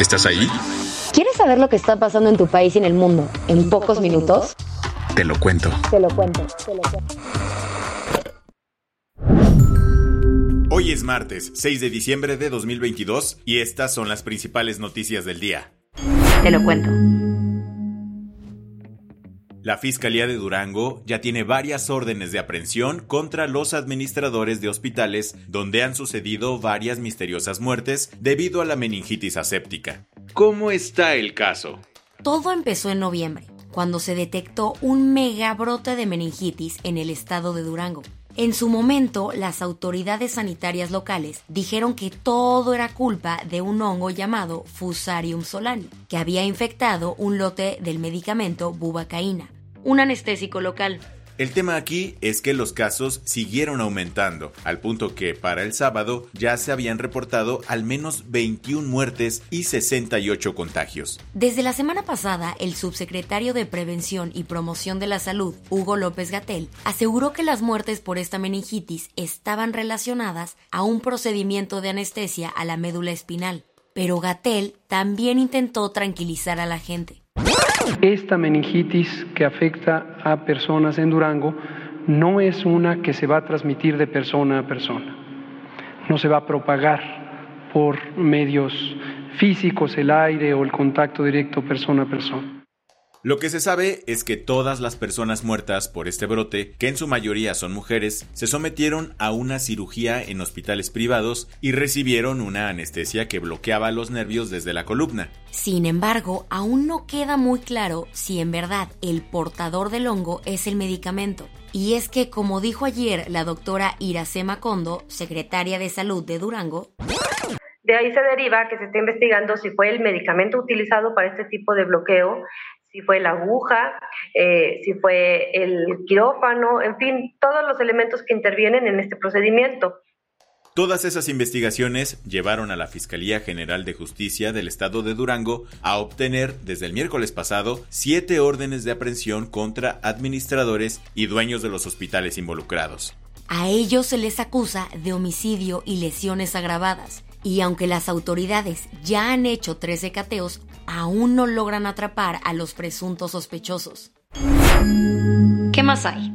¿Estás ahí? ¿Quieres saber lo que está pasando en tu país y en el mundo en pocos minutos? Te lo cuento. Te lo cuento. Te lo cuento. Hoy es martes, 6 de diciembre de 2022 y estas son las principales noticias del día. Te lo cuento. La Fiscalía de Durango ya tiene varias órdenes de aprehensión contra los administradores de hospitales donde han sucedido varias misteriosas muertes debido a la meningitis aséptica. ¿Cómo está el caso? Todo empezó en noviembre, cuando se detectó un megabrote de meningitis en el estado de Durango. En su momento, las autoridades sanitarias locales dijeron que todo era culpa de un hongo llamado Fusarium solani, que había infectado un lote del medicamento bubacaína, un anestésico local. El tema aquí es que los casos siguieron aumentando, al punto que para el sábado ya se habían reportado al menos 21 muertes y 68 contagios. Desde la semana pasada, el subsecretario de Prevención y Promoción de la Salud, Hugo López Gatel, aseguró que las muertes por esta meningitis estaban relacionadas a un procedimiento de anestesia a la médula espinal. Pero Gatel también intentó tranquilizar a la gente. Esta meningitis que afecta a personas en Durango no es una que se va a transmitir de persona a persona. No se va a propagar por medios físicos, el aire o el contacto directo persona a persona. Lo que se sabe es que todas las personas muertas por este brote, que en su mayoría son mujeres, se sometieron a una cirugía en hospitales privados y recibieron una anestesia que bloqueaba los nervios desde la columna. Sin embargo, aún no queda muy claro si en verdad el portador del hongo es el medicamento. Y es que, como dijo ayer la doctora Iracema Condo, secretaria de Salud de Durango, de ahí se deriva que se está investigando si fue el medicamento utilizado para este tipo de bloqueo, si fue la aguja, eh, si fue el quirófano, en fin, todos los elementos que intervienen en este procedimiento. Todas esas investigaciones llevaron a la Fiscalía General de Justicia del Estado de Durango a obtener desde el miércoles pasado siete órdenes de aprehensión contra administradores y dueños de los hospitales involucrados. A ellos se les acusa de homicidio y lesiones agravadas. Y aunque las autoridades ya han hecho 13 cateos, aún no logran atrapar a los presuntos sospechosos. ¿Qué más hay?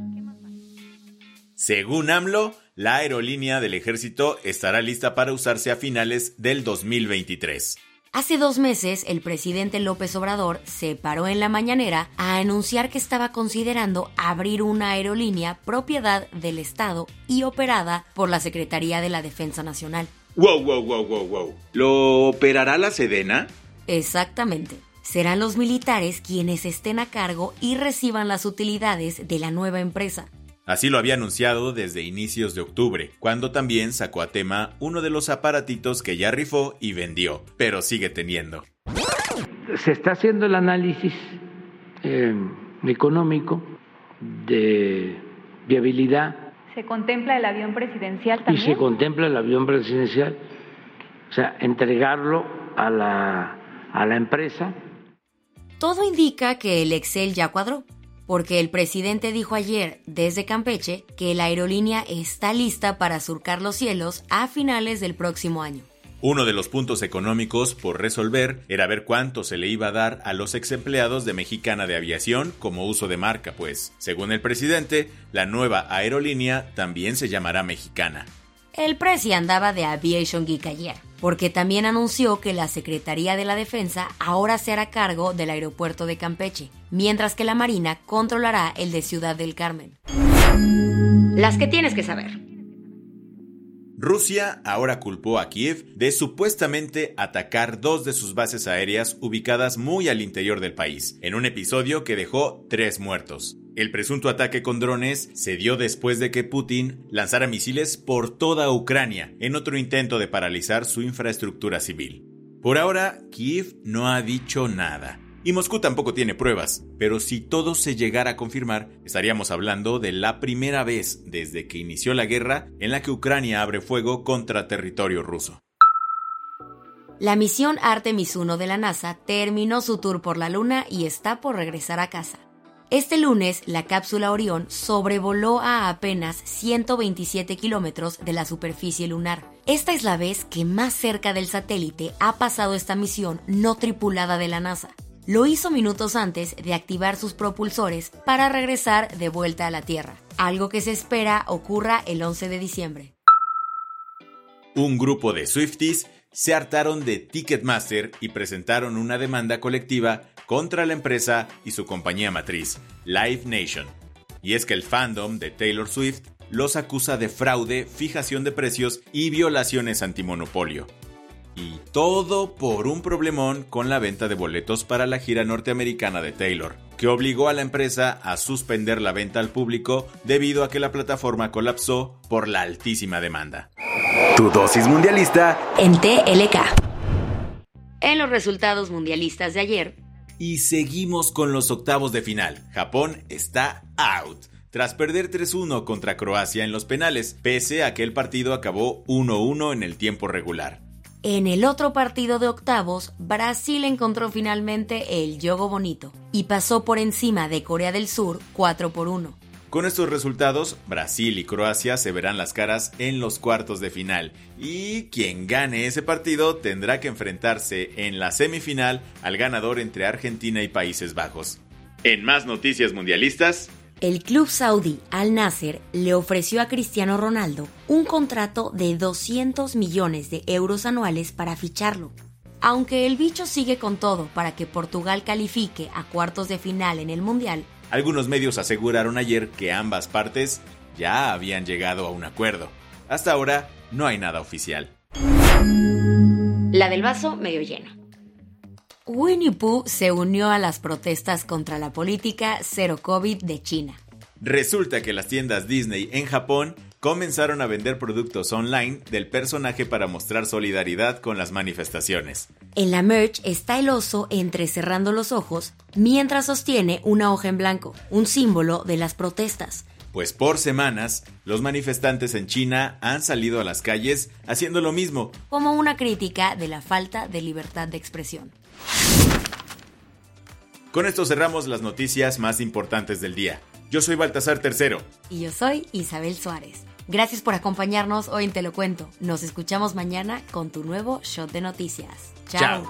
Según AMLO, la aerolínea del ejército estará lista para usarse a finales del 2023. Hace dos meses, el presidente López Obrador se paró en la mañanera a anunciar que estaba considerando abrir una aerolínea propiedad del Estado y operada por la Secretaría de la Defensa Nacional. Wow, wow, wow, wow, wow. ¿Lo operará la Sedena? Exactamente. Serán los militares quienes estén a cargo y reciban las utilidades de la nueva empresa. Así lo había anunciado desde inicios de octubre, cuando también sacó a tema uno de los aparatitos que ya rifó y vendió, pero sigue teniendo. Se está haciendo el análisis eh, económico de viabilidad. ¿Se contempla el avión presidencial Y también? se contempla el avión presidencial, o sea, entregarlo a la, a la empresa. Todo indica que el Excel ya cuadró, porque el presidente dijo ayer desde Campeche que la aerolínea está lista para surcar los cielos a finales del próximo año. Uno de los puntos económicos por resolver era ver cuánto se le iba a dar a los ex empleados de Mexicana de Aviación como uso de marca, pues, según el presidente, la nueva aerolínea también se llamará Mexicana. El presi andaba de Aviation Geek ayer, porque también anunció que la Secretaría de la Defensa ahora se hará cargo del aeropuerto de Campeche, mientras que la Marina controlará el de Ciudad del Carmen. Las que tienes que saber. Rusia ahora culpó a Kiev de supuestamente atacar dos de sus bases aéreas ubicadas muy al interior del país, en un episodio que dejó tres muertos. El presunto ataque con drones se dio después de que Putin lanzara misiles por toda Ucrania en otro intento de paralizar su infraestructura civil. Por ahora, Kiev no ha dicho nada, y Moscú tampoco tiene pruebas, pero si todo se llegara a confirmar, estaríamos hablando de la primera vez desde que inició la guerra en la que Ucrania abre fuego contra territorio ruso. La misión Artemis 1 de la NASA terminó su tour por la Luna y está por regresar a casa. Este lunes, la cápsula Orión sobrevoló a apenas 127 kilómetros de la superficie lunar. Esta es la vez que más cerca del satélite ha pasado esta misión no tripulada de la NASA. Lo hizo minutos antes de activar sus propulsores para regresar de vuelta a la Tierra, algo que se espera ocurra el 11 de diciembre. Un grupo de Swifties se hartaron de Ticketmaster y presentaron una demanda colectiva contra la empresa y su compañía matriz, Live Nation. Y es que el fandom de Taylor Swift los acusa de fraude, fijación de precios y violaciones antimonopolio. Y todo por un problemón con la venta de boletos para la gira norteamericana de Taylor, que obligó a la empresa a suspender la venta al público debido a que la plataforma colapsó por la altísima demanda. Tu dosis mundialista en TLK. En los resultados mundialistas de ayer. Y seguimos con los octavos de final. Japón está out tras perder 3-1 contra Croacia en los penales, pese a que el partido acabó 1-1 en el tiempo regular. En el otro partido de octavos, Brasil encontró finalmente el yogo bonito y pasó por encima de Corea del Sur 4 por 1. Con estos resultados, Brasil y Croacia se verán las caras en los cuartos de final y quien gane ese partido tendrá que enfrentarse en la semifinal al ganador entre Argentina y Países Bajos. En más noticias mundialistas, el club saudí Al Nasser le ofreció a Cristiano Ronaldo un contrato de 200 millones de euros anuales para ficharlo. Aunque el bicho sigue con todo para que Portugal califique a cuartos de final en el Mundial, algunos medios aseguraron ayer que ambas partes ya habían llegado a un acuerdo. Hasta ahora no hay nada oficial. La del vaso medio lleno. Winnie Pooh se unió a las protestas contra la política cero COVID de China. Resulta que las tiendas Disney en Japón comenzaron a vender productos online del personaje para mostrar solidaridad con las manifestaciones. En la merch está el oso entrecerrando los ojos mientras sostiene una hoja en blanco, un símbolo de las protestas. Pues por semanas, los manifestantes en China han salido a las calles haciendo lo mismo. Como una crítica de la falta de libertad de expresión. Con esto cerramos las noticias más importantes del día. Yo soy Baltasar Tercero. Y yo soy Isabel Suárez. Gracias por acompañarnos hoy en Te lo cuento. Nos escuchamos mañana con tu nuevo shot de noticias. Chao.